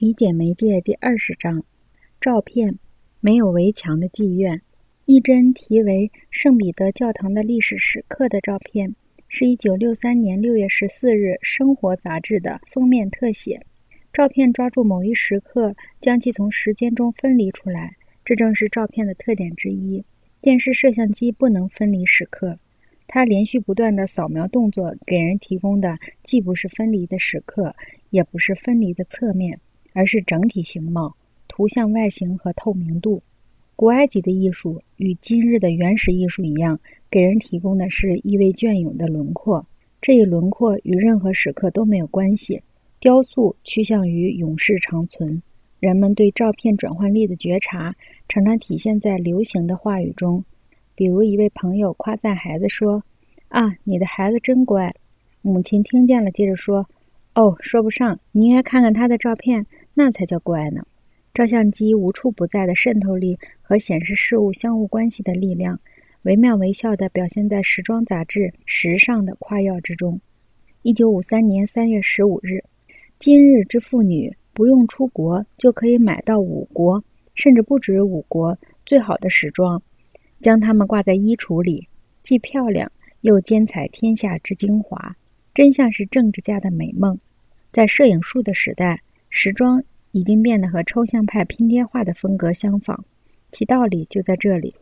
理解媒介第二十章：照片，没有围墙的妓院。一帧题为《圣彼得教堂的历史时刻》的照片，是一九六三年六月十四日《生活》杂志的封面特写。照片抓住某一时刻，将其从时间中分离出来，这正是照片的特点之一。电视摄像机不能分离时刻，它连续不断的扫描动作给人提供的既不是分离的时刻，也不是分离的侧面。而是整体形貌、图像外形和透明度。古埃及的艺术与今日的原始艺术一样，给人提供的是意味隽永的轮廓。这一轮廓与任何时刻都没有关系。雕塑趋向于永世长存。人们对照片转换力的觉察，常常体现在流行的话语中。比如，一位朋友夸赞孩子说：“啊，你的孩子真乖。”母亲听见了，接着说：“哦，说不上，你应该看看他的照片。”那才叫怪呢！照相机无处不在的渗透力和显示事物相互关系的力量，惟妙惟肖地表现在时装杂志《时尚》的夸耀之中。一九五三年三月十五日，今日之妇女不用出国就可以买到五国，甚至不止五国最好的时装，将它们挂在衣橱里，既漂亮又兼采天下之精华，真像是政治家的美梦。在摄影术的时代。时装已经变得和抽象派拼贴画的风格相仿，其道理就在这里。